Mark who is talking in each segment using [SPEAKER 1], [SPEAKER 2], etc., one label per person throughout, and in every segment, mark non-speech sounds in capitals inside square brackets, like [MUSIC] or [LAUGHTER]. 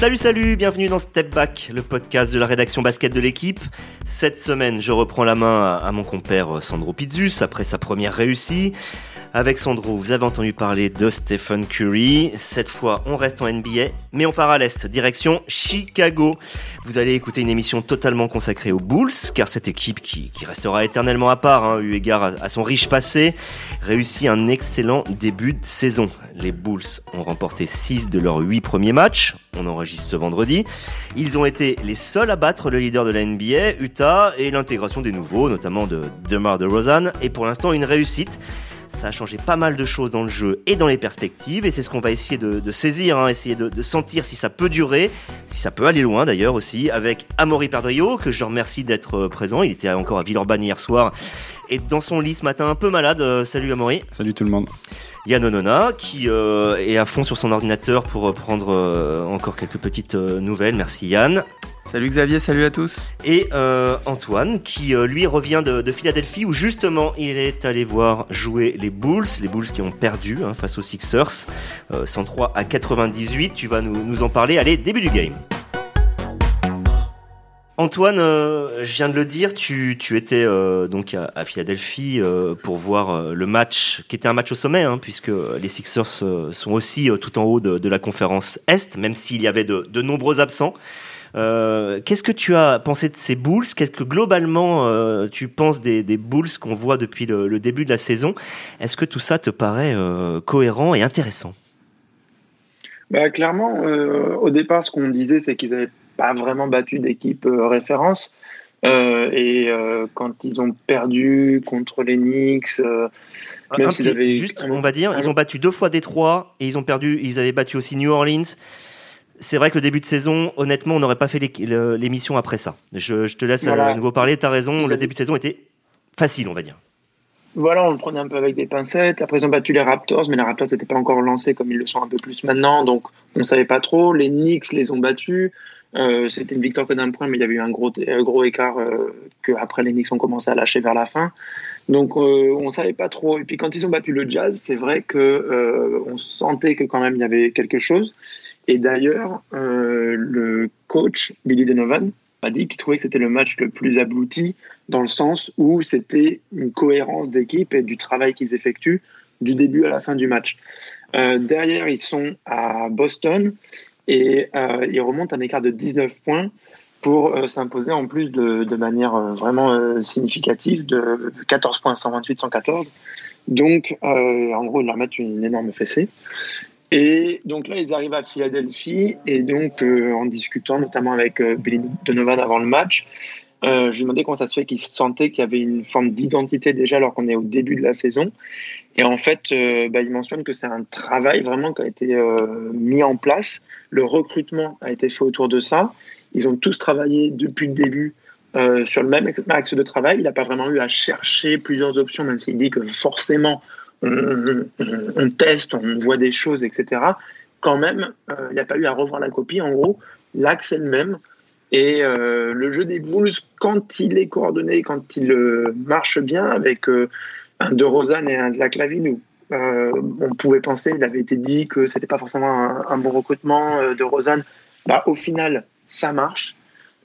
[SPEAKER 1] Salut, salut, bienvenue dans Step Back, le podcast de la rédaction basket de l'équipe. Cette semaine, je reprends la main à, mon compère Sandro Pizzus après sa première réussite. Avec Sandro, vous avez entendu parler de Stephen Curry. Cette fois, on reste en NBA, mais on part à l'Est, direction Chicago. Vous allez écouter une émission totalement consacrée aux Bulls, car cette équipe qui, restera éternellement à part, hein, eu égard à, son riche passé, réussit un excellent début de saison. Les Bulls ont remporté 6 de leurs 8 premiers matchs. On enregistre ce vendredi. Ils ont été les seuls à battre le leader de la NBA, Utah, et l'intégration des nouveaux, notamment de DeMar DeRozan, est pour l'instant une réussite. Ça a changé pas mal de choses dans le jeu et dans les perspectives, et c'est ce qu'on va essayer de, saisir, hein, essayer de, sentir si ça peut durer, si ça peut aller loin d'ailleurs aussi, avec Amaury Perdrio, que je remercie d'être euh, présent. Il était encore à Villeurbanne hier soir, et dans son lit ce matin un peu malade. Euh, salut Amaury.
[SPEAKER 2] Salut tout le monde.
[SPEAKER 1] Yann Onona, qui euh, est à fond sur son ordinateur pour prendre encore quelques petites nouvelles. Merci Yann.
[SPEAKER 3] Salut Xavier, salut à tous.
[SPEAKER 1] Et euh, Antoine, qui euh, lui revient de, Philadelphie, où justement il est allé voir jouer les Bulls, les Bulls qui ont perdu hein, face aux Sixers, 103 euh, à 98. Tu vas nous, en parler. Allez, début du game. Antoine, je viens de le dire, tu, étais donc à, Philadelphie pour voir le match, qui était un match au sommet, hein, puisque les Sixers sont aussi tout en haut de, la conférence Est, même s'il y avait de nombreux absents. Euh, qu'est-ce que tu as pensé de ces Bulls? Qu'est-ce que globalement euh, tu penses des, des Bulls qu'on voit depuis le, début de la saison? Est-ce que tout ça te paraît euh, cohérent et intéressant?
[SPEAKER 4] Bah, Clairement, au départ, ce qu'on disait, c'est qu'ils n'avaient pas vraiment battu d'équipe référence. et quand ils ont perdu contre les Knicks,
[SPEAKER 1] même avaient juste, on va dire, ils ont battu deux fois Détroit et ils ont perdu, ils avaient battu aussi New Orleans c'est vrai que le début de saison, honnêtement, on n'aurait pas fait l'émission après ça. Je, te laisse à euh, nouveau parler. Tu as raison, le début de saison était facile, on va dire.
[SPEAKER 4] Voilà, on le prenait un peu avec des pincettes. Après, ils ont battu les Raptors, mais les Raptors n'étaient pas encore lancés comme ils le sont un peu plus maintenant. Donc, on ne savait pas trop. Les Knicks les ont battus. Euh, c'était une victoire que d'un point, mais il y avait eu un gros, gros écart euh, que après les Knicks ont commencé à lâcher vers la fin. Donc on ne savait pas trop. Et puis quand ils ont battu le Jazz, c'est vrai que on sentait que quand même il y avait quelque chose. Et d'ailleurs, euh, le coach Billy Donovan a dit qu'il trouvait que c'était le match le plus abouti dans le sens où c'était une cohérence d'équipe et du travail qu'ils effectuent du début à la fin du match. Euh, derrière, ils sont à Boston et euh, ils remontent un écart de 19 points pour s'imposer en plus de, manière vraiment significative de 14 points, 128-114. Donc, en gros, ils leur mettent une énorme fessée. Et donc là, ils arrivent à Philadelphie et donc euh, en discutant notamment avec euh, Billy Donovan avant le match, euh, je lui demandais comment ça se fait qu'il sentait qu'il y avait une forme d'identité déjà alors qu'on est au début de la saison. Et en fait, euh, bah, il mentionne que c'est un travail vraiment qui a été mis en place. Le recrutement a été fait autour de ça. Ils ont tous travaillé depuis le début sur le même axe de travail. Il n'a pas vraiment eu à chercher plusieurs options, même s'il dit que forcément on, teste, on voit des choses, etc. Quand même, euh, il n'y a pas eu à revoir la copie. En gros, l'axe est le même. Et euh, le jeu des Bulls, quand il est coordonné, quand il euh, marche bien avec un De Rosanne et un Zach Lavine, on pouvait penser, il avait été dit que c'était pas forcément un, bon recrutement de Rosanne. Bah, au final, ça marche.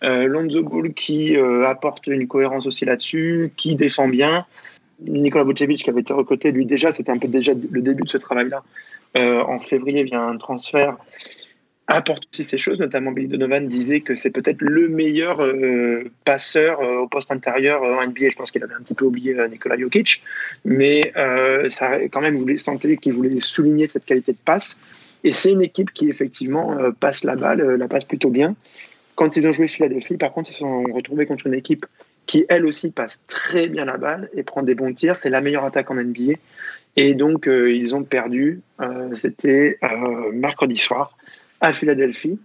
[SPEAKER 4] Lonzo Bull qui apporte une cohérence aussi là-dessus, qui défend bien. Nicolas Vucevic qui avait été recruté, lui déjà, c'était un peu déjà le début de ce travail-là. Euh, en février vient un transfert, apporte aussi ces choses, notamment Billy Donovan disait que c'est peut-être le meilleur euh, passeur euh, au poste intérieur en NBA. Je pense qu'il avait un petit peu oublié Nicolas Jokic, mais ça quand même voulait sentir qu'il voulait souligner cette qualité de passe. Et c'est une équipe qui effectivement passe la balle, la passe plutôt bien. Quand ils ont joué Philadelphie, par contre, ils se sont retrouvés contre une équipe qui elle aussi passe très bien la balle et prend des bons tirs. C'est la meilleure attaque en NBA. Et donc, euh, ils ont perdu. Euh, c'était euh, mercredi soir à Philadelphie.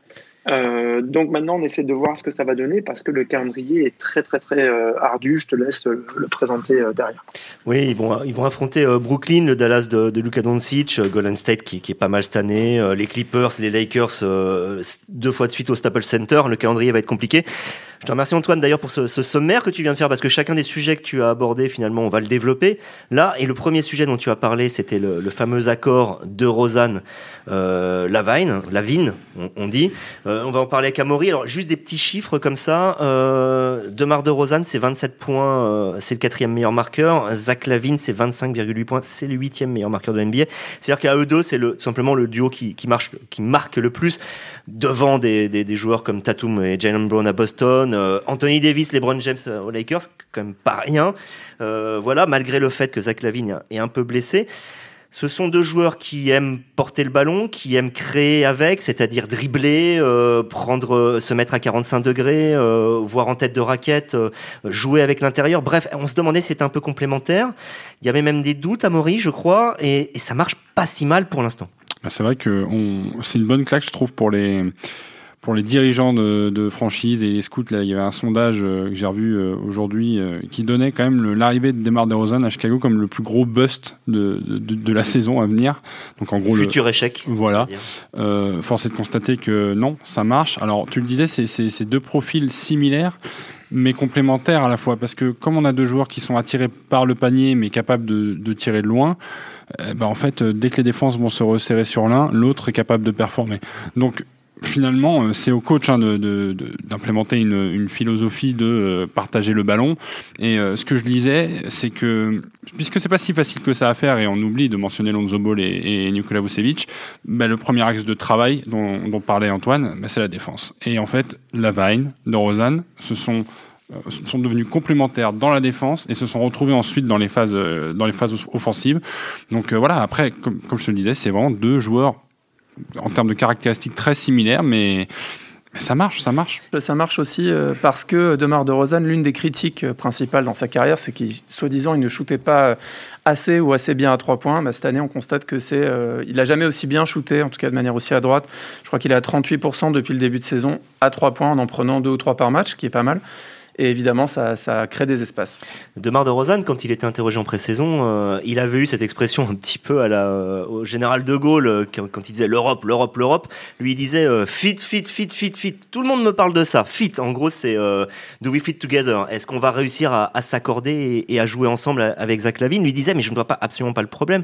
[SPEAKER 4] donc maintenant, on essaie de voir ce que ça va donner parce que le calendrier est très très très ardu. Je te laisse le, présenter derrière.
[SPEAKER 1] Oui, ils vont ils vont affronter Brooklyn, le Dallas de, de Luka Doncic, Golden State qui, qui, est pas mal cette année, les Clippers, les Lakers deux fois de suite au Staples Center. Le calendrier va être compliqué. Je te remercie Antoine d'ailleurs pour ce, sommaire que tu viens de faire parce que chacun des sujets que tu as abordés finalement on va le développer. Là et le premier sujet dont tu as parlé c'était le, fameux accord de Rosanne euh, Lavine, Lavine on, dit. Euh, on va en parler avec Amaury. Alors juste des petits chiffres comme ça. Euh, Demar de Rosanne c'est 27 points, euh, c'est le quatrième meilleur marqueur. Zach Lavine c'est 25,8 points, c'est le huitième meilleur marqueur de NBA. C'est-à-dire qu'à eux deux c'est tout simplement le duo qui, marche, qui marque le plus devant des, des joueurs comme Tatum et Jalen Brown à Boston, euh, Anthony Davis, LeBron James euh, aux Lakers, quand même pas rien. Euh, voilà, malgré le fait que Zach Lavine est un peu blessé. Ce sont deux joueurs qui aiment porter le ballon, qui aiment créer avec, c'est-à-dire dribbler, prendre, se mettre à 45 degrés, voir en tête de raquette, jouer avec l'intérieur. Bref, on se demandait si c'était un peu complémentaire. Il y avait même des doutes à Maury, je crois, et, et ça marche pas si mal pour l'instant.
[SPEAKER 2] Bah, c'est vrai que c'est une bonne claque, je trouve, pour les pour les dirigeants de, de franchise et les scouts. Là, il y avait un sondage euh, que j'ai revu euh, aujourd'hui euh, qui donnait quand même l'arrivée de Demar Derozan à Chicago comme le plus gros bust de, de, de la saison à venir.
[SPEAKER 1] Donc en gros, futur échec.
[SPEAKER 2] Voilà. force est de constater que non, ça marche. Alors tu le disais, c'est deux profils similaires mais complémentaires à la fois parce que comme on a deux joueurs qui sont attirés par le panier mais capables de, de tirer de loin, eh ben en fait dès que les défenses vont se resserrer sur l'un, l'autre est capable de performer. Donc finalement, euh, c'est au coach hein, d'implémenter de, une, une, philosophie de euh, partager le ballon. Et euh, ce que je disais, c'est que puisque c'est pas si facile que ça à faire, et on oublie de mentionner Lonzo Ball et, et Nikola Vucevic, bah, le premier axe de travail dont, dont parlait Antoine, bah, c'est la défense. Et en fait, Lavine, de Rosanne, ce sont sont devenus complémentaires dans la défense et se sont retrouvés ensuite dans les phases dans les phases offensives. Donc voilà, après comme, comme je te le disais, c'est vraiment deux joueurs en termes de caractéristiques très similaires, mais ça marche, ça marche.
[SPEAKER 3] Ça marche aussi euh, parce que Demar de Rosanne, l'une des critiques euh, principales dans sa carrière, c'est qu'il, soi-disant, il ne shootait pas assez ou assez bien à trois points. Bah, cette année, on constate que c'est, euh, il n'a jamais aussi bien shooté, en tout cas de manière aussi à droite. Je crois qu'il est à 38% depuis le début de saison à trois points en en prenant deux ou trois par match, ce qui est pas mal. Et évidemment, ça, ça crée des espaces.
[SPEAKER 1] Demar de Rosanne, quand il était interrogé en pré-saison, euh, il avait eu cette expression un petit peu à la, euh, au général de Gaulle, euh, quand, il disait l'Europe, l'Europe, l'Europe. Lui, il disait fit, fit, fit, fit, fit. Tout le monde me parle de ça. Fit, en gros, c'est do we fit together? Est-ce qu'on va réussir à, à s'accorder et, à jouer ensemble avec Zach Lavine? Lui disait, mais je ne vois pas absolument pas le problème.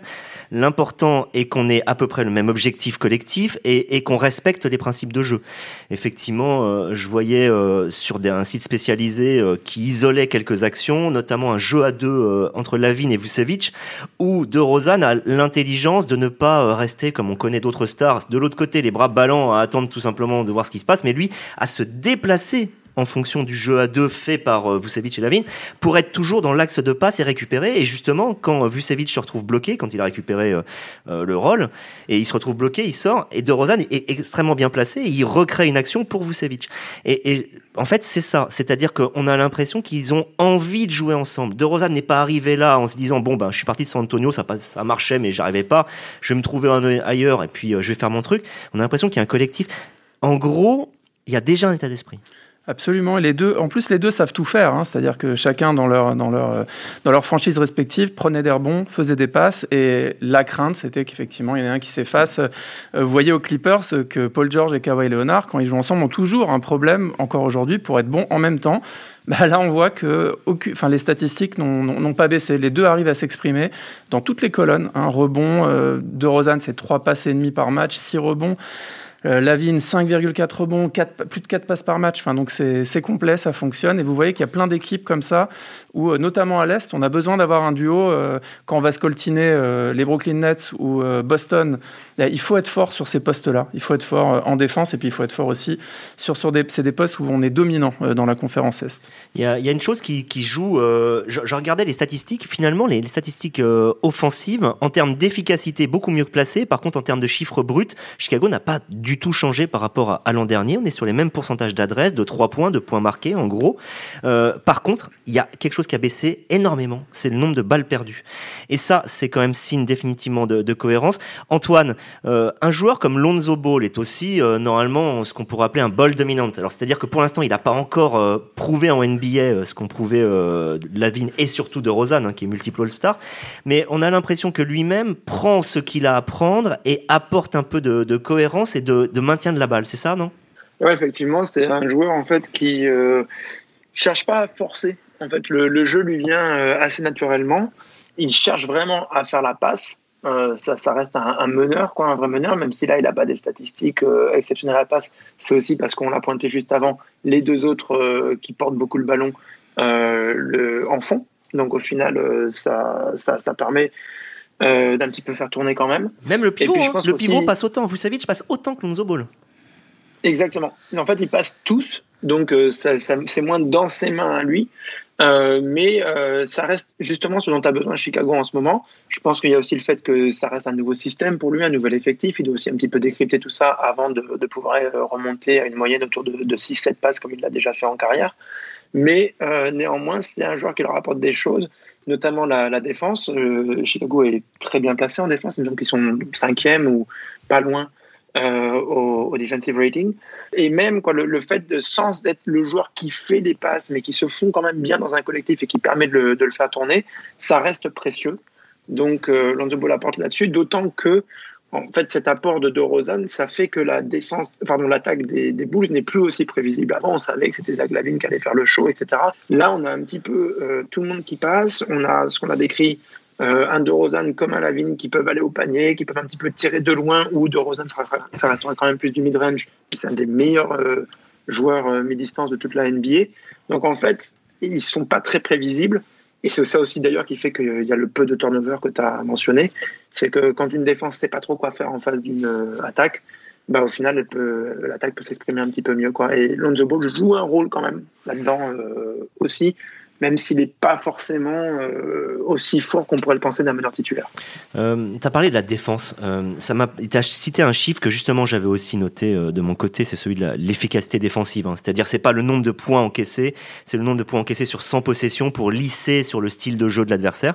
[SPEAKER 1] L'important est qu'on ait à peu près le même objectif collectif et, et qu'on respecte les principes de jeu. Effectivement, je voyais sur des, un site spécialisé euh, qui isolait quelques actions, notamment un jeu à deux euh, entre Lavine et Vucevic, où De Rozan a l'intelligence de ne pas euh, rester comme on connaît d'autres stars, de l'autre côté les bras ballants à attendre tout simplement de voir ce qui se passe, mais lui à se déplacer en fonction du jeu à deux fait par euh, Vucevic et Lavine, pour être toujours dans l'axe de passe et récupérer. Et justement, quand Vucevic se retrouve bloqué, quand il a récupéré euh, euh, le rôle, et il se retrouve bloqué, il sort, et De Rozan est extrêmement bien placé, et il recrée une action pour Vucevic. Et, en fait, c'est ça. C'est-à-dire qu'on a l'impression qu'ils ont envie de jouer ensemble. De Rozan n'est pas arrivé là en se disant, bon, ben, je suis parti de San Antonio, ça, ça marchait, mais j'arrivais pas, je vais me trouver ailleurs, et puis je vais faire mon truc. On a l'impression qu'il y a un collectif. En gros, il y a déjà un état d'esprit.
[SPEAKER 3] Absolument. Les deux, en plus, les deux savent tout faire. Hein. C'est-à-dire que chacun, dans leur, dans, leur, dans leur franchise respective, prenait des rebonds, faisait des passes. Et la crainte, c'était qu'effectivement, il y en a un qui s'efface. Euh, vous voyez aux Clippers que Paul George et Kawhi Leonard, quand ils jouent ensemble, ont toujours un problème, encore aujourd'hui, pour être bons en même temps. Bah là, on voit que enfin, les statistiques n'ont pas baissé. Les deux arrivent à s'exprimer dans toutes les colonnes. Un rebond euh, de Rosanne, c'est trois passes et demi par match, six rebonds. Euh, Lavine, 5,4 rebonds, 4, plus de 4 passes par match. Enfin, donc c'est complet, ça fonctionne. Et vous voyez qu'il y a plein d'équipes comme ça, où euh, notamment à l'Est, on a besoin d'avoir un duo. Euh, quand on va scoltiner les Brooklyn Nets ou Boston, il faut être fort sur ces postes-là. Il faut être fort en défense et puis il faut être fort aussi sur, sur des, des postes où on est dominant dans la conférence Est.
[SPEAKER 1] Il y a, une chose qui, joue. Je, regardais les statistiques. Finalement, les, statistiques offensives, en termes d'efficacité, beaucoup mieux placées. Par contre, en termes de chiffres bruts, Chicago n'a pas du tout changé par rapport à, l'an dernier. On est sur les mêmes pourcentages d'adresses, de 3 points, de points marqués en gros. Euh, par contre, il y a quelque chose qui a baissé énormément, c'est le nombre de balles perdues. Et ça, c'est quand même signe définitivement de, cohérence. Antoine, euh, un joueur comme Lonzo Ball est aussi euh, normalement ce qu'on pourrait appeler un ball dominant. Alors c'est-à-dire que pour l'instant, il n'a pas encore prouvé en NBA ce qu'on prouvait de Lavine et surtout de Rosanne, hein, qui est multiple All-Star. Mais on a l'impression que lui-même prend ce qu'il a à prendre et apporte un peu de, cohérence et de, maintien de la balle, c'est ça, non?
[SPEAKER 4] Ouais, effectivement, c'est un joueur en fait qui euh, cherche pas à forcer. En fait, le, jeu lui vient euh, assez naturellement. Il cherche vraiment à faire la passe. Euh, ça, ça reste un, meneur, quoi, un vrai meneur, même si là, il n'a pas des statistiques euh, exceptionnelles à la passe. C'est aussi parce qu'on l'a pointé juste avant, les deux autres qui portent beaucoup le ballon le, en fond. Donc au final, ça, ça, ça permet d'un petit peu faire tourner quand même.
[SPEAKER 1] Même le pivot, hein. le pivot passe autant. Vous savez, je passe autant que Lonzo Ball.
[SPEAKER 4] Exactement. En fait, ils passent tous, donc euh, c'est moins dans ses mains à lui. Euh, mais euh, ça reste justement ce dont as besoin Chicago en ce moment. Je pense qu'il y a aussi le fait que ça reste un nouveau système pour lui, un nouvel effectif. Il doit aussi un petit peu décrypter tout ça avant de, pouvoir remonter à une moyenne autour de, 6-7 passes comme il l'a déjà fait en carrière. Mais néanmoins, c'est un joueur qui leur apporte des choses, notamment la, défense. Chicago est très bien placé en défense, donc ils sont cinquième ou pas loin euh, au, defensive rating. Et même quoi, le, fait de sens d'être le joueur qui fait des passes, mais qui se font quand même bien dans un collectif et qui permet de le, faire tourner, ça reste précieux. Donc euh, Lonzo Ball apporte là-dessus, d'autant que en fait, cet apport de DeRozan, ça fait que la défense, pardon, l'attaque des, des Bulls n'est plus aussi prévisible. Avant, on savait que c'était Zach qui allait faire le show, etc. Là, on a un petit peu euh, tout le monde qui passe. On a ce qu'on a décrit euh, un de Rosanne comme un Lavigne qui peuvent aller au panier, qui peuvent un petit peu tirer de loin, ou de Rosanne, ça, ça restera quand même plus du mid-range. C'est un des meilleurs euh, joueurs euh, mi-distance de toute la NBA. Donc en fait, ils sont pas très prévisibles. Et c'est ça aussi d'ailleurs qui fait qu'il y a le peu de turnover que tu as mentionné. C'est que quand une défense sait pas trop quoi faire en face d'une attaque, bah, au final, l'attaque peut s'exprimer un petit peu mieux. Quoi. Et Lonzo Ball joue un rôle quand même là-dedans aussi même s'il n'est pas forcément euh, aussi fort qu'on pourrait le penser d'un meneur titulaire.
[SPEAKER 1] Euh, tu as parlé de la défense. Euh, ça m'a, tu as cité un chiffre que justement j'avais aussi noté euh, de mon côté, c'est celui de l'efficacité défensive. Hein. C'est-à-dire c'est pas le nombre de points encaissés, c'est le nombre de points encaissés sur 100 possessions pour lisser sur le style de jeu de l'adversaire,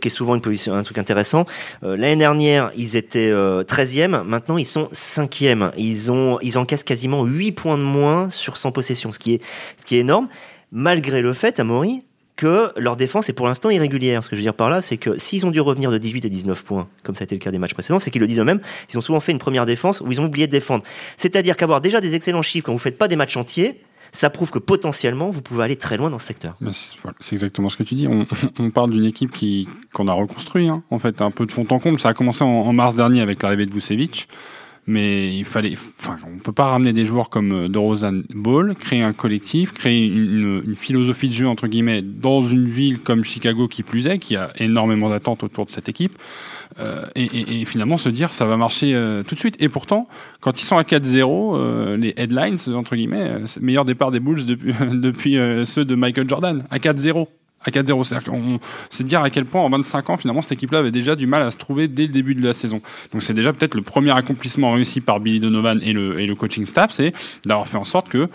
[SPEAKER 1] qui est souvent une position, un truc intéressant. L'année dernière, ils étaient 13e, maintenant ils sont 5e. Ils, ont, ils encaissent quasiment 8 points de moins sur 100 possessions, ce qui est, ce qui est énorme malgré le fait, Amaury, que leur défense est pour l'instant irrégulière. Ce que je veux dire par là, c'est que s'ils ont dû revenir de 18 à 19 points, comme ça a été le cas des matchs précédents, c'est qu'ils le disent eux-mêmes, ils ont souvent fait une première défense où ils ont oublié de défendre. C'est-à-dire qu'avoir déjà des excellents chiffres quand vous ne faites pas des matchs entiers, ça prouve que potentiellement vous pouvez aller très loin dans ce secteur.
[SPEAKER 2] C'est exactement ce que tu dis. [LAUGHS] On, parle d'une équipe qui qu'on a reconstruit, hein. en fait, un peu de fond en comble. Ça a commencé en, en mars dernier avec l'arrivée de Vucevic mais il fallait, enfin, on peut pas ramener des joueurs comme euh, DeRozan Ball, créer un collectif, créer une, une, philosophie de jeu entre guillemets dans une ville comme Chicago qui plus est, qui a énormément d'attentes autour de cette équipe, euh, et, et, et, finalement se dire ça va marcher euh, tout de suite. Et pourtant, quand ils sont à 4-0, euh, les headlines entre guillemets, meilleur départ des Bulls depuis, [LAUGHS] depuis ceux de Michael Jordan à 4-0 à 4-0. C'est dire à quel point en 25 ans, finalement, cette équipe-là avait déjà du mal à se trouver dès le début de la saison. Donc c'est déjà peut-être le premier accomplissement réussi par Billy Donovan et le, et le coaching staff, c'est d'avoir fait en sorte que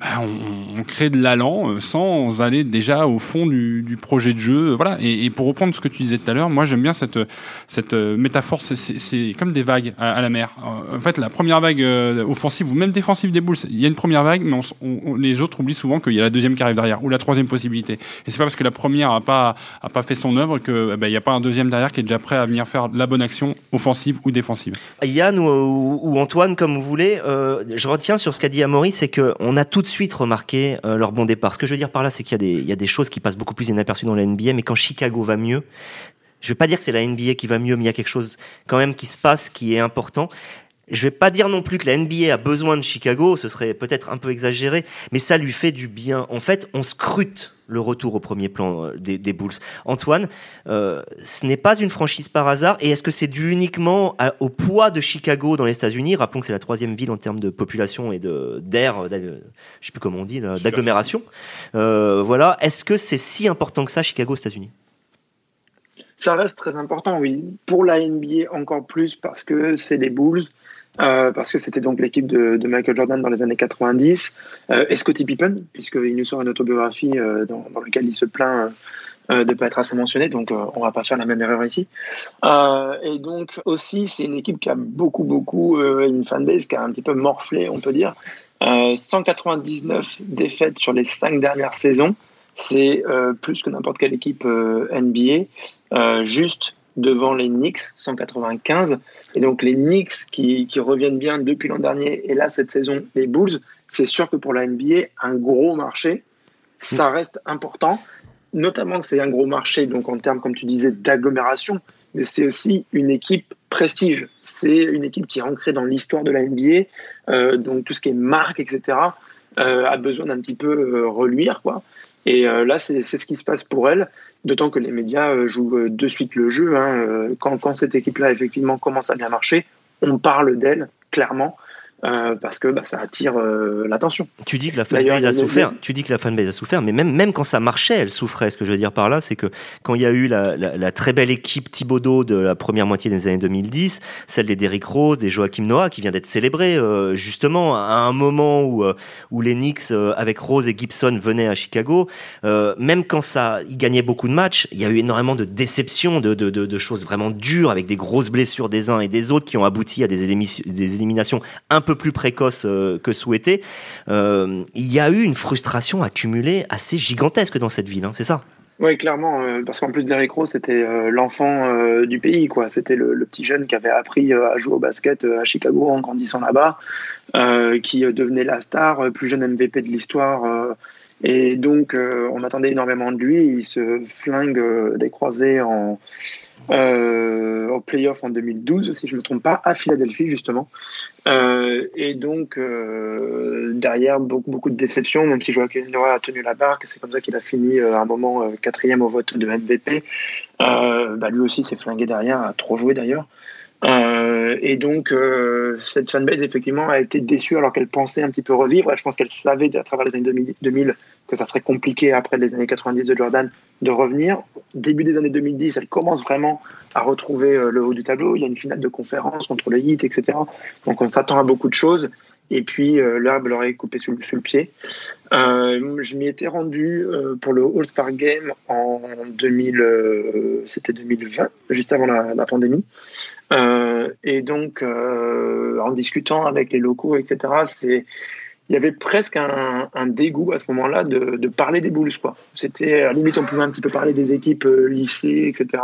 [SPEAKER 2] bah, on, crée de l'allant euh, sans aller déjà au fond du, projet de jeu. Voilà. Et, pour reprendre ce que tu disais tout à l'heure, moi j'aime bien cette, euh, métaphore. C'est comme des vagues à, la mer. En fait, la première vague euh, offensive ou même défensive des boules, il y a une première vague, mais les autres oublient souvent qu'il y a la deuxième qui arrive derrière ou la troisième possibilité. Et c'est pas parce que la première a pas a pas fait son œuvre que eh ben, il n'y a pas un deuxième derrière qui est déjà prêt à venir faire la bonne action offensive ou défensive.
[SPEAKER 1] Yann ou, Antoine, comme vous voulez, je retiens sur ce qu'a dit Amaury, c'est qu'on a tout de suite remarqué euh, leur bon départ. Ce que je veux dire par là, c'est qu'il y, a des choses qui passent beaucoup plus inaperçues dans la NBA, mais quand Chicago va mieux, je vais pas dire que c'est la NBA qui va mieux, mais il y a quelque chose quand même qui se passe qui est important. Je vais pas dire non plus que la NBA a besoin de Chicago, ce serait peut-être un peu exagéré, mais ça lui fait du bien. En fait, on scrute le retour au premier plan euh, des, Bulls. Antoine, euh, ce n'est pas une franchise par hasard, et est-ce que c'est dû uniquement au poids de Chicago dans les États-Unis? Rappelons que c'est la troisième ville en termes de population et de d'air, je sais plus comment on dit, d'agglomération. Euh, voilà, est-ce que c'est si important que ça, Chicago aux États-Unis?
[SPEAKER 4] Ça reste très important, oui. Pour la NBA encore plus parce que c'est les Bulls. Euh, parce que c'était donc l'équipe de, Michael Jordan dans les années 90, euh, et Scottie Pippen, puisqu'il nous sort une autobiographie euh, dans, dans, laquelle il se plaint de ne pas être assez mentionné, donc on va pas faire la même erreur ici. et donc aussi, c'est une équipe qui a beaucoup, beaucoup, une fanbase qui a un petit peu morflé, on peut dire. 199 défaites sur les cinq dernières saisons, c'est plus que n'importe quelle équipe NBA. juste devant les Knicks, 195. Et donc les Knicks qui, reviennent bien depuis l'an dernier et là cette saison les Bulls, c'est sûr que pour la NBA, un gros marché, ça reste important, notamment que c'est un gros marché, donc en termes, comme tu disais, d'agglomération, mais c'est aussi une équipe prestige. C'est une équipe qui est ancrée dans l'histoire de la NBA, euh, donc tout ce qui est marque, etc., euh, a besoin d'un petit peu euh, reluire, quoi. Et euh, là, c'est ce qui se passe pour elle, d'autant que les médias euh, jouent de suite le jeu. Hein. Quand, quand cette équipe-là, effectivement, commence à bien marcher, on parle d'elle, clairement. Euh, parce que bah, ça attire euh, l'attention.
[SPEAKER 1] Tu dis que la fanbase a souffert. Tu dis que la fanbase a souffert, mais même même quand ça marchait, elle souffrait. Ce que je veux dire par là, c'est que quand il y a eu la, la, la, très belle équipe Thibodeau de la première moitié des années 2010, celle des Derrick Rose, des Joachim Noah, qui vient d'être célébrée euh, justement à un moment où où les Knicks avec Rose et Gibson venaient à Chicago, même quand ça, ils gagnaient beaucoup de matchs, il y a eu énormément de déceptions, de, de, de, de choses vraiment dures avec des grosses blessures des uns et des autres qui ont abouti à des, des éliminations un peu plus précoce euh, que souhaité, euh, il y a eu une frustration accumulée assez gigantesque dans cette ville, hein, c'est ça?
[SPEAKER 4] Oui, clairement, euh, parce qu'en plus Derrick Rose, c'était l'enfant du pays, quoi. C'était le, le, petit jeune qui avait appris à jouer au basket à Chicago en grandissant là-bas, qui devenait la star, plus jeune MVP de l'histoire. et donc, on attendait énormément de lui. Il se flingue des croisés en, euh, au playoff en 2012, si je ne me trompe pas, à Philadelphie justement. Euh, et donc euh, derrière beaucoup, de déceptions, même si Joaquin Noah a tenu la barque, c'est comme ça qu'il a fini à un moment quatrième au vote de MVP. bah, lui aussi s'est flingué derrière, a trop joué d'ailleurs. Euh, et donc, euh, cette fanbase, effectivement, a été déçue alors qu'elle pensait un petit peu revivre. je pense qu'elle savait à travers les années 2000 que ça serait compliqué après les années 90 de Jordan de revenir. Début des années 2010, elle commence vraiment à retrouver euh, le haut du tableau. Il y a une finale de conférence contre le Heat, etc. Donc, on s'attend à beaucoup de choses. Et puis, euh, l'herbe leur est coupée sous, le pied. Euh, je m'y étais rendu euh, pour le All-Star Game en 2000, c'était 2020, juste avant la, pandémie. et donc, en discutant avec les locaux, etc., c'est il y avait presque un, dégoût à ce moment-là de, parler des Bulls. À la limite, on pouvait un petit peu parler des équipes lycées, etc.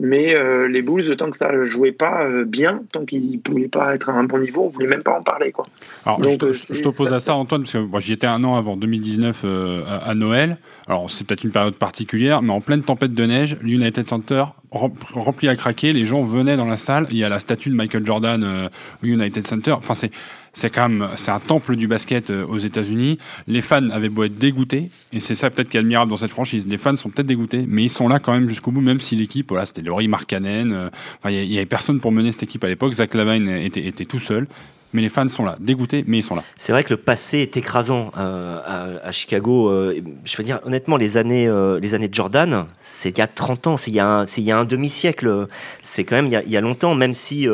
[SPEAKER 4] Mais euh, les Bulls, tant que ça ne jouait pas euh, bien, tant qu'ils ne pouvaient pas être à un bon niveau, on ne voulait même pas en parler. Quoi.
[SPEAKER 2] Alors, Donc, je, je t'oppose à ça, Antoine, parce que moi, j'y étais un an avant 2019 euh, à, à, Noël. Alors, c'est peut-être une période particulière, mais en pleine tempête de neige, l'United Center rempli à craquer, les gens venaient dans la salle, il y a la statue de Michael Jordan euh, au United Center. Enfin, c'est c'est quand même c'est un temple du basket euh, aux États-Unis. Les fans avaient beau être dégoûtés, et c'est ça peut-être qui est admirable dans cette franchise. Les fans sont peut-être dégoûtés, mais ils sont là quand même jusqu'au bout, même si l'équipe, c'était Laurie Markkanen. Euh, il y, avait personne pour mener cette équipe à l'époque. Zach Lavine était tout seul mais les fans sont là, dégoûtés, mais ils sont là.
[SPEAKER 1] C'est vrai que le passé est écrasant euh, à, Chicago. Euh, je veux dire, honnêtement, les années, euh, les années de Jordan, c'est il y a 30 ans, c'est il y a un, demi-siècle. C'est quand même il y, a, longtemps, même si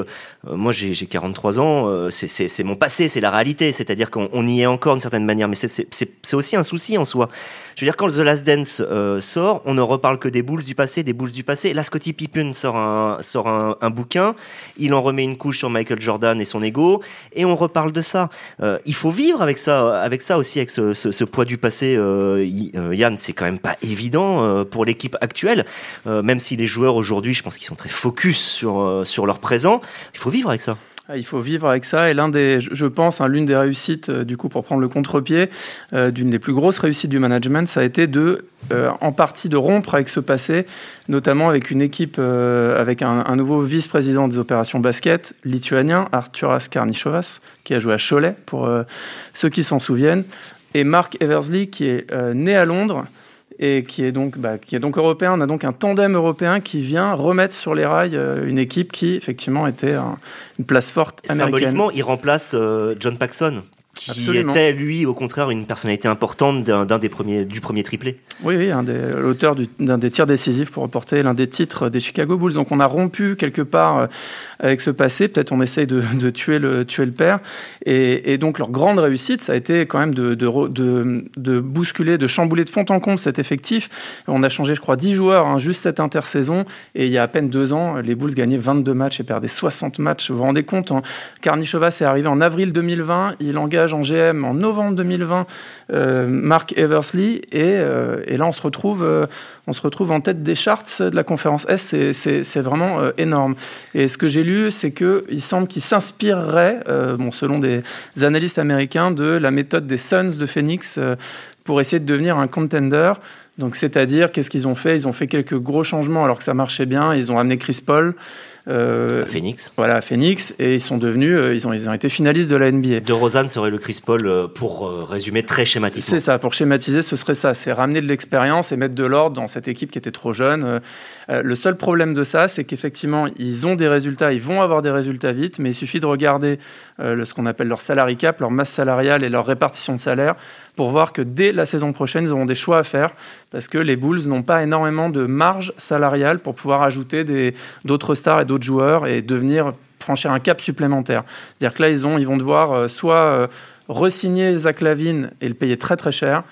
[SPEAKER 1] moi j'ai 43 ans, c'est mon passé, c'est la réalité. C'est-à-dire qu'on y est encore d'une certaine manière, mais c'est aussi un souci en soi. Je veux dire, quand The Last Dance sort, on ne reparle que des boules du passé, des boules du passé. Là, Scottie Pippen sort un, sort un, bouquin, il en remet une couche sur Michael Jordan et son ego, et on reparle de ça. Euh, il faut vivre avec ça, avec ça aussi, avec ce, ce, ce poids du passé. Euh, euh Yann, c'est quand même pas évident euh, pour l'équipe actuelle, même si les joueurs aujourd'hui, je pense qu'ils sont très focus sur sur leur présent. Il faut vivre avec ça.
[SPEAKER 3] Ah, il faut vivre avec ça. Et je pense, hein, l'une des réussites, euh, du coup, pour prendre le contre-pied, euh, d'une des plus grosses réussites du management, ça a été de, euh, en partie, de rompre avec ce passé, notamment avec une équipe, avec un, un nouveau vice-président des opérations basket lituanien, Arturas Karnichovas, qui a joué à Cholet, pour ceux qui s'en souviennent, et Mark Eversley, qui est né à Londres et qui est donc, bah, qui est donc européen. On a donc un tandem européen qui vient remettre sur les rails euh, une équipe qui, effectivement, était un, une place forte américaine.
[SPEAKER 1] Symboliquement, il remplace euh, John Paxson qui Absolument. était lui au contraire une personnalité importante d'un des premiers du premier triplé.
[SPEAKER 3] Oui, oui, l'auteur d'un des tirs décisifs pour reporter l'un des titres des Chicago Bulls. Donc on a rompu quelque part euh, avec ce passé. Peut-être on essaye de, de, tuer le tuer le père. Et, et, donc leur grande réussite, ça a été quand même de, de, bousculer, de chambouler de fond en comble cet effectif. On a changé, je crois, 10 joueurs hein, juste cette intersaison. Et il y a à peine deux ans, les Bulls gagnaient 22 matchs et perdaient 60 matchs. Vous vous rendez compte hein Karnichova est arrivé en avril 2020. Il engage en GM en novembre 2020, Mark Eversley, et, et, là on se retrouve on se retrouve en tête des charts de la conférence S. C'est vraiment énorme. Et ce que j'ai lu, c'est qu'il semble qu'il s'inspirerait, bon, selon des analystes américains, de la méthode des Suns de Phoenix pour essayer de devenir un contender. Donc, c'est-à-dire, qu'est-ce qu'ils ont fait? Ils ont fait quelques gros changements alors que ça marchait bien. Ils ont amené Chris Paul.
[SPEAKER 1] Euh, Phoenix.
[SPEAKER 3] Voilà, à Phoenix. Et ils sont devenus, euh, ils, ont, ils ont été finalistes de la NBA.
[SPEAKER 1] De Rosanne serait le Chris Paul, euh, pour résumer très schématiquement.
[SPEAKER 3] C'est ça, pour schématiser, ce serait ça. C'est ramener de l'expérience et mettre de l'ordre dans cette équipe qui était trop jeune. le seul problème de ça, c'est qu'effectivement, ils ont des résultats, ils vont avoir des résultats vite, mais il suffit de regarder le, ce qu'on appelle leur salary cap, leur masse salariale et leur répartition de salaire pour voir que dès la saison prochaine, ils auront des choix à faire parce que les Bulls n'ont pas énormément de marge salariale pour pouvoir ajouter d'autres stars et d'autres joueurs et devenir franchir un cap supplémentaire. C'est-à-dire que là, ils, ont, ils vont devoir euh, soit euh, resigner Zach Lavine et le payer très très cher,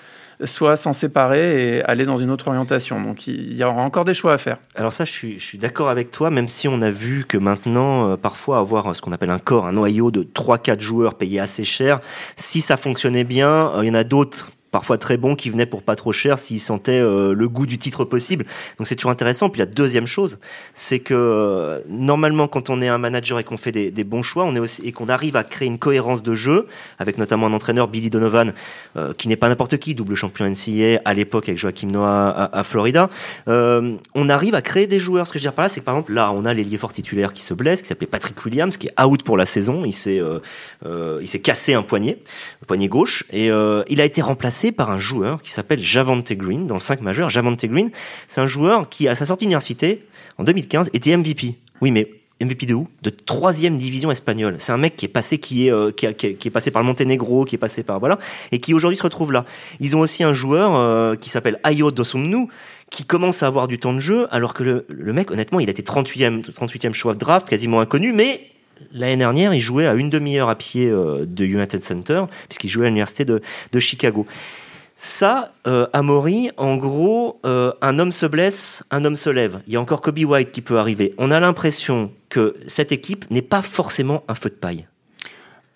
[SPEAKER 3] soit s'en séparer et aller dans une autre orientation. Donc il y aura encore des choix à faire.
[SPEAKER 1] Alors ça, je suis, d'accord avec toi, même si on a vu que maintenant, euh, parfois, avoir ce qu'on appelle un corps, un noyau de 3-4 joueurs payés assez cher, si ça fonctionnait bien, il y en a d'autres parfois très bons qui venaient pour pas trop cher s'ils sentaient euh, le goût du titre possible. Donc c'est toujours intéressant. Puis la deuxième chose, c'est que euh, normalement quand on est un manager et qu'on fait des, bons choix, on est aussi, et qu'on arrive à créer une cohérence de jeu avec notamment un entraîneur Billy Donovan euh, qui n'est pas n'importe qui, double champion NCAA à l'époque avec Joachim Noah à, Florida. on arrive à créer des joueurs. Ce que je veux dire par là, c'est que par exemple là, on a l'ailier fort titulaire qui se blesse, qui s'appelait Patrick Williams, qui est out pour la saison. Il s'est il s'est cassé un poignet, un poignet gauche, et il a été remplacé par un joueur qui s'appelle Javante Green dans le 5 majeur. Javante Green, c'est un joueur qui, à sa sortie d'université, en 2015, était MVP. Oui, mais MVP de où? De troisième division espagnole. C'est un mec qui est passé, qui est, euh, qui, est passé par le Monténégro, qui est passé par voilà, et qui aujourd'hui se retrouve là. Ils ont aussi un joueur euh, qui s'appelle Ayo Dosumnu, qui commence à avoir du temps de jeu, alors que le, le mec, honnêtement, il a été 38e, 38e choix de draft, quasiment inconnu, mais L'année dernière, il jouait à une demi-heure à pied euh, de United Center, puisqu'il jouait à l'université de, Chicago. Ça, euh, Amaury, en gros, euh, un homme se blesse, un homme se lève. Il y a encore Kobe White qui peut arriver. On a l'impression que cette équipe n'est pas forcément un feu de paille.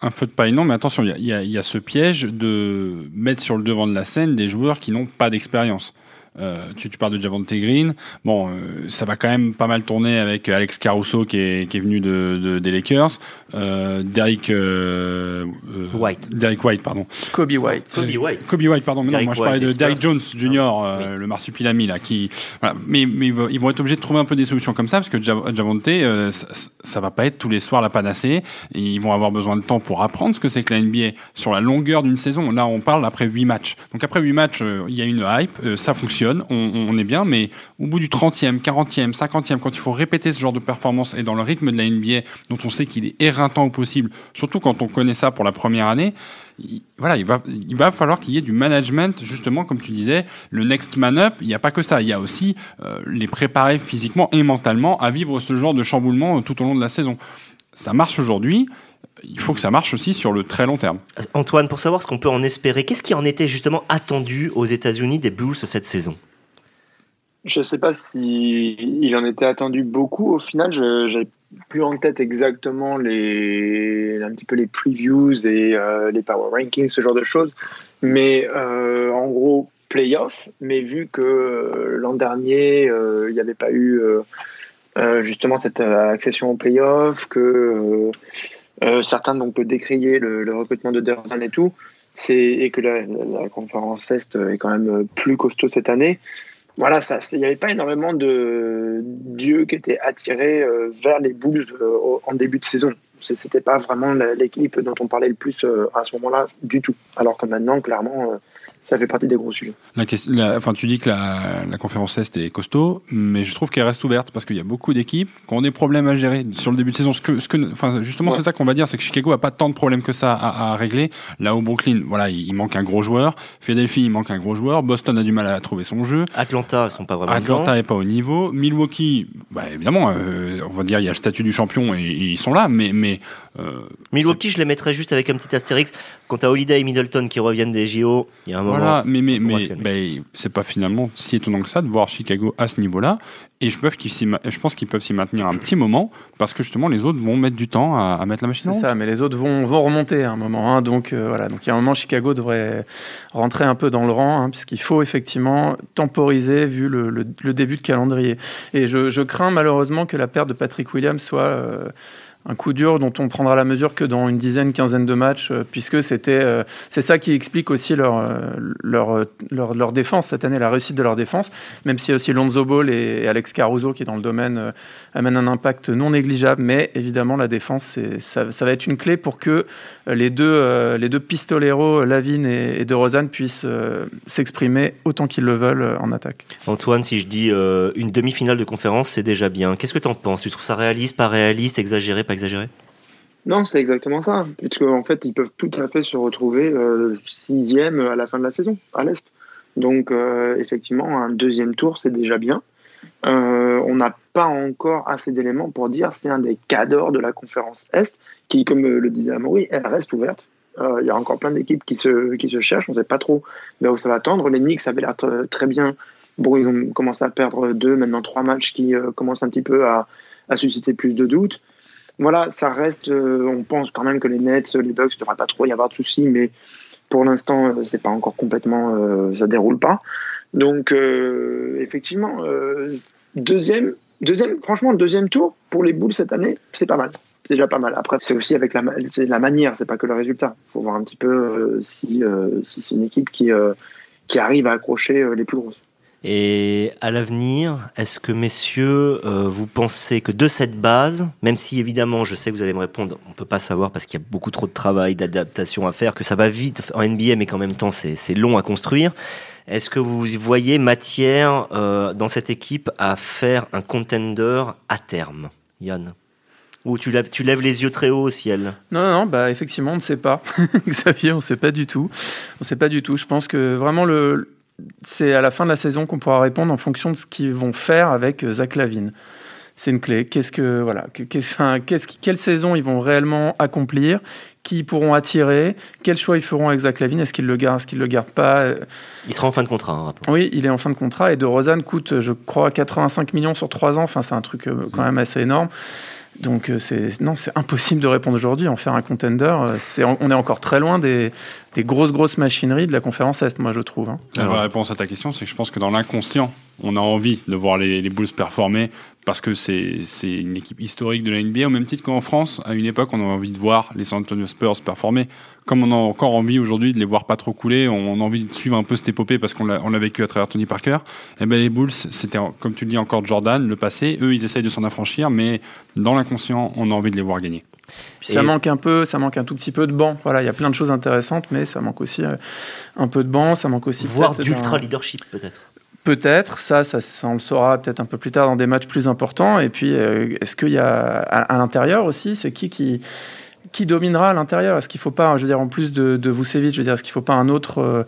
[SPEAKER 2] Un feu de paille, non, mais attention, il y, a ce piège de mettre sur le devant de la scène des joueurs qui n'ont pas d'expérience. Euh, tu, tu, parles de Javante Green. Bon, euh, ça va quand même pas mal tourner avec Alex Caruso qui est, qui est venu de, de des Lakers. Euh, Derek euh, euh,
[SPEAKER 1] White.
[SPEAKER 2] Derek White, pardon.
[SPEAKER 3] Kobe White.
[SPEAKER 1] Kobe White.
[SPEAKER 2] Kobe White, pardon. Mais non, moi je parlais de Derek Jones Jr., le marsupilami là, qui. Voilà. Mais, mais ils vont être obligés de trouver un peu des solutions comme ça parce que Javante, ça, ça, va pas être tous les soirs la panacée. Et ils vont avoir besoin de temps pour apprendre ce que c'est que la NBA sur la longueur d'une saison. Là, on parle après 8 matchs. Donc après 8 matchs, il y a une hype, ça fonctionne on, est bien, mais au bout du 30e, 40e, 50e, quand il faut répéter ce genre de performance et dans le rythme de la NBA, dont on sait qu'il est éreintant au possible, surtout quand on connaît ça pour la première année, il, voilà, il va, il va falloir qu'il y ait du management, justement, comme tu disais, le next man up. Il n'y a pas que ça. Il y a aussi euh, les préparer physiquement et mentalement à vivre ce genre de chamboulement tout au long de la saison. Ça marche aujourd'hui il faut que ça marche aussi sur le très long terme.
[SPEAKER 1] Antoine, pour savoir ce qu'on peut en espérer, qu'est-ce qui en était justement attendu aux États-Unis des Bulls cette saison?
[SPEAKER 4] Je ne sais pas s'il en était attendu beaucoup. Au final, je n'avais plus en tête exactement les, un petit peu les previews et euh, les power rankings, ce genre de choses. Mais euh, en gros, playoff. Mais vu que euh, l'an dernier, il n'y avait pas eu justement cette accession au playoff, que euh, certains donc décrier le, le recrutement de Derzan et tout, c'est et que la, conférence Est est quand même plus costaud cette année. Voilà, ça, il n'y avait pas énormément de dieux qui étaient attirés euh, vers les Bulls euh, en début de saison. C'était pas vraiment l'équipe dont on parlait le plus à ce moment-là du tout. Alors que maintenant, clairement, ça fait partie des gros sujets.
[SPEAKER 2] La question, enfin, tu dis que la, la, conférence Est est costaud, mais je trouve qu'elle reste ouverte parce qu'il y a beaucoup d'équipes qui ont des problèmes à gérer sur le début de saison. Ce que, ce que, enfin, justement, c'est ça qu'on va dire, c'est que Chicago a pas tant de problèmes que ça à, à régler. Là où Brooklyn, voilà, il, manque un gros joueur. Philadelphie, il manque un gros joueur. Boston a du mal à trouver son jeu.
[SPEAKER 1] Atlanta, ils sont pas vraiment.
[SPEAKER 2] Atlanta est pas au niveau. Milwaukee, bah, évidemment, euh, on va dire il y a le statut du champion et, ils sont là, mais mais
[SPEAKER 1] euh, Milwaukee, je les mettrais juste avec un petit astérix. Quant à Holiday et Middleton qui reviennent des JO, il y a un moment.
[SPEAKER 2] Voilà, mais mais mais, ben, c'est pas finalement si étonnant que ça de voir Chicago à ce niveau-là. Et je, je pense qu'ils peuvent s'y maintenir un petit moment parce que justement les autres vont mettre du temps à, mettre la machine en
[SPEAKER 3] C'est ça, mais les autres vont, vont remonter à un moment. Hein, donc euh, voilà, donc il y a un moment Chicago devrait rentrer un peu dans le rang hein, puisqu'il faut effectivement temporiser vu le, le, début de calendrier. Et je, je, crains malheureusement que la perte de Patrick Williams soit euh, un coup dur dont on prendra la mesure que dans une dizaine, quinzaine de matchs, euh, puisque c'était, euh, c'est ça qui explique aussi leur, euh, leur, leur, défense cette année, la réussite de leur défense, même si aussi Lonzo Ball et Alex Caruso, qui est dans le domaine, amènent un impact non négligeable, mais évidemment la défense, ça, va être une clé pour que les deux, les deux pistoleros, Lavine et, De Rosanne, puissent s'exprimer autant qu'ils le veulent en attaque.
[SPEAKER 1] Antoine, si je dis une demi-finale de conférence, c'est déjà bien. Qu'est-ce que tu en penses? Tu trouves ça réaliste, pas réaliste, exagéré, exagéré?
[SPEAKER 4] Non, c'est exactement ça. Puisque en fait, ils peuvent tout à fait se retrouver euh, sixième à la fin de la saison, à l'Est. Donc, euh, effectivement, un deuxième tour, c'est déjà bien. Euh, on n'a pas encore assez d'éléments pour dire c'est un des cadors de la conférence Est, qui, comme le disait Amaury, elle reste ouverte. Il y a encore plein d'équipes qui se, cherchent, on ne sait pas trop où ça va tendre. Les Knicks avaient l'air très bien. Bon, ils ont commencé à perdre deux, maintenant trois matchs qui commencent un petit peu à susciter plus de doutes voilà, ça reste. Euh, on pense quand même que les Nets, les Bucks, il ne devrait pas trop y avoir de soucis, mais pour l'instant, euh, c'est pas encore complètement. Euh, ça déroule pas. Donc, effectivement, deuxième, deuxième, franchement, deuxième tour pour les Bulls cette année, c'est pas mal. C'est déjà pas mal. Après, c'est aussi avec la, la manière, c'est pas que le résultat. Il faut voir un petit peu si, si c'est une équipe qui, qui arrive à accrocher les plus grosses.
[SPEAKER 1] Et à l'avenir, est-ce que messieurs, euh, vous pensez que de cette base, même si évidemment je sais que vous allez me répondre, on peut pas savoir parce qu'il y a beaucoup trop de travail, d'adaptation à faire, que ça va vite en NBA, mais qu'en même temps c'est long à construire. Est-ce que vous voyez matière euh, dans cette équipe à faire un contender à terme, Yann? Ou tu lèves, tu lèves les yeux très haut au ciel?
[SPEAKER 3] Non, non, non bah effectivement, on ne sait pas. [LAUGHS] Xavier, on ne sait pas du tout. On ne sait pas du tout. Je pense que vraiment le, c'est à la fin de la saison qu'on pourra répondre en fonction de ce qu'ils vont faire avec euh, Zach Lavine. C'est une clé. Qu'est-ce que voilà, qu'est-ce, quelle saison ils vont réellement accomplir, qui pourront attirer, quel choix ils feront avec Zach Lavine, est-ce qu'ils le gardent, est-ce qu'ils le gardent pas? Euh,
[SPEAKER 1] il sera en fin de contrat, hein,
[SPEAKER 3] Oui, il est en fin de contrat et de Rosanne coûte, je crois, 85 millions sur 3 ans. Enfin, c'est un truc euh, quand même assez énorme. Donc c'est non, c'est impossible de répondre aujourd'hui. En faire un contender, c'est on est encore très loin des, des grosses, grosses machineries de la conférence Est, moi, je trouve. Hein.
[SPEAKER 2] la réponse à ta question, c'est que je pense que dans l'inconscient, on a envie de voir les, les Bulls performer parce que c'est une équipe historique de la NBA, au même titre qu'en France, à une époque, on a envie de voir les San Antonio Spurs performer. Comme on a encore envie aujourd'hui de les voir pas trop couler, on a envie de suivre un peu cette épopée parce qu'on l'a vécu à travers Tony Parker. Et eh ben les Bulls, c'était, comme tu le dis encore, Jordan, le passé. Eux, ils essayent de s'en affranchir, mais dans l'inconscient, on a envie de les voir gagner.
[SPEAKER 3] Puis ça manque un peu, ça manque un tout petit peu de banc. Voilà, il y a plein de choses intéressantes, mais ça manque aussi euh, un peu de banc, ça manque aussi
[SPEAKER 1] voire d'ultra leadership peut-être.
[SPEAKER 3] Peut-être, ça, ça, on le saura peut-être un peu plus tard dans des matchs plus importants. Et puis, euh, est-ce qu'il y a à, l'intérieur aussi, c'est qui qui qui dominera à l'intérieur? Est-ce qu'il ne faut pas, je veux dire, en plus de, de Vucevic, je veux dire, est-ce qu'il ne faut pas un autre, euh,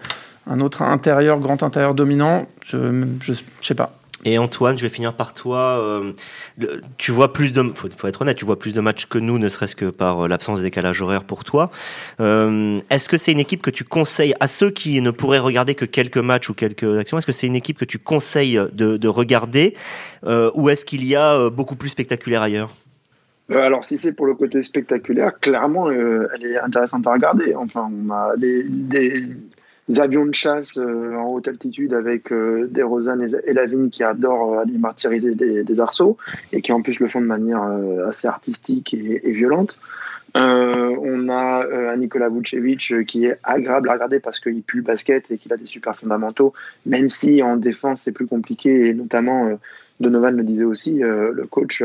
[SPEAKER 3] un autre intérieur, grand intérieur dominant? Je ne sais pas.
[SPEAKER 1] Et Antoine, je vais finir par toi. Euh, tu vois plus de, faut, faut, être honnête, tu vois plus de matchs que nous, ne serait-ce que par euh, l'absence de décalage horaire pour toi. Euh, est-ce que c'est une équipe que tu conseilles à ceux qui ne pourraient regarder que quelques matchs ou quelques actions Est-ce que c'est une équipe que tu conseilles de, de regarder, ou est-ce qu'il y a beaucoup plus spectaculaire ailleurs?
[SPEAKER 4] Alors, si c'est pour le côté spectaculaire, clairement, elle est intéressante à regarder. Enfin, on a des, des avions de chasse euh, en haute altitude avec euh, des Rosanne et, Lavigne qui adorent euh, aller martyriser des, des, arceaux et qui en plus le font de manière assez artistique et, violente. on a un Nikola Vucevic qui est agréable à regarder parce qu'il pue le basket et qu'il a des super fondamentaux, même si en défense c'est plus compliqué. Et notamment Donovan le disait aussi, le coach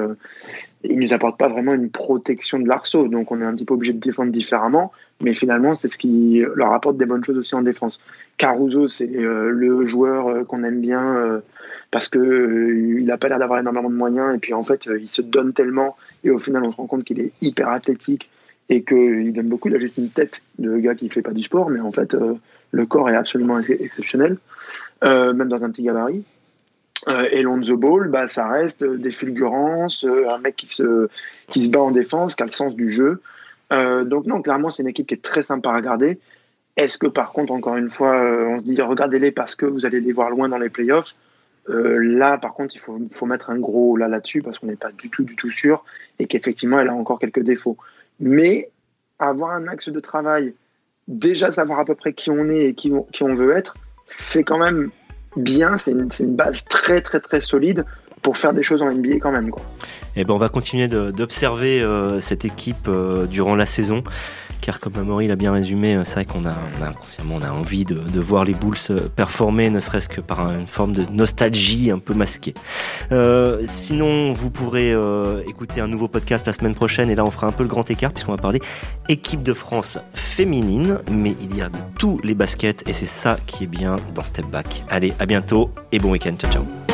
[SPEAKER 4] il nous apporte pas vraiment une protection de l'arceau, donc on est un petit peu obligé de défendre différemment, mais finalement c'est ce qui leur apporte des bonnes choses aussi en défense. Caruso, c'est euh, le joueur euh, qu'on aime bien euh, parce que il n'a pas l'air d'avoir énormément de moyens et puis en fait il se donne tellement et au final on se rend compte qu'il est hyper athlétique et qu'il donne beaucoup. Il a juste une tête de gars qui fait pas du sport, mais en fait le corps est absolument exceptionnel, même dans un petit gabarit. et Lonzo Ball, bah, ça reste des fulgurances, un mec qui se, qui se bat en défense, qui a le sens du jeu. Donc non, clairement, c'est une équipe qui est très sympa à regarder. Est-ce que par contre, encore une fois, on se dit regardez-les parce que vous allez les voir loin dans les playoffs Là, par contre, il faut, mettre un gros là là-dessus parce qu'on n'est pas du tout, du tout sûr et qu'effectivement, elle a encore quelques défauts. Mais avoir un axe de travail, déjà savoir à peu près qui on est et qui, qui on veut être, c'est quand même bien, c'est une, base très très très solide pour faire des choses en NBA quand même. Quoi.
[SPEAKER 1] Et eh ben on va continuer d'observer euh, cette équipe euh, durant la saison car comme Amaury l'a bien résumé, euh, c'est vrai qu'on a, on a on a envie de, voir les Bulls performer, ne serait-ce que par une forme de nostalgie un peu masquée. Sinon, vous pourrez écouter un nouveau podcast la semaine prochaine et là on fera un peu le grand écart puisqu'on va parler équipe de France féminine, mais il y a de tous les baskets et c'est ça qui est bien dans Step Back. Allez, à bientôt et bon week-end, ciao ciao.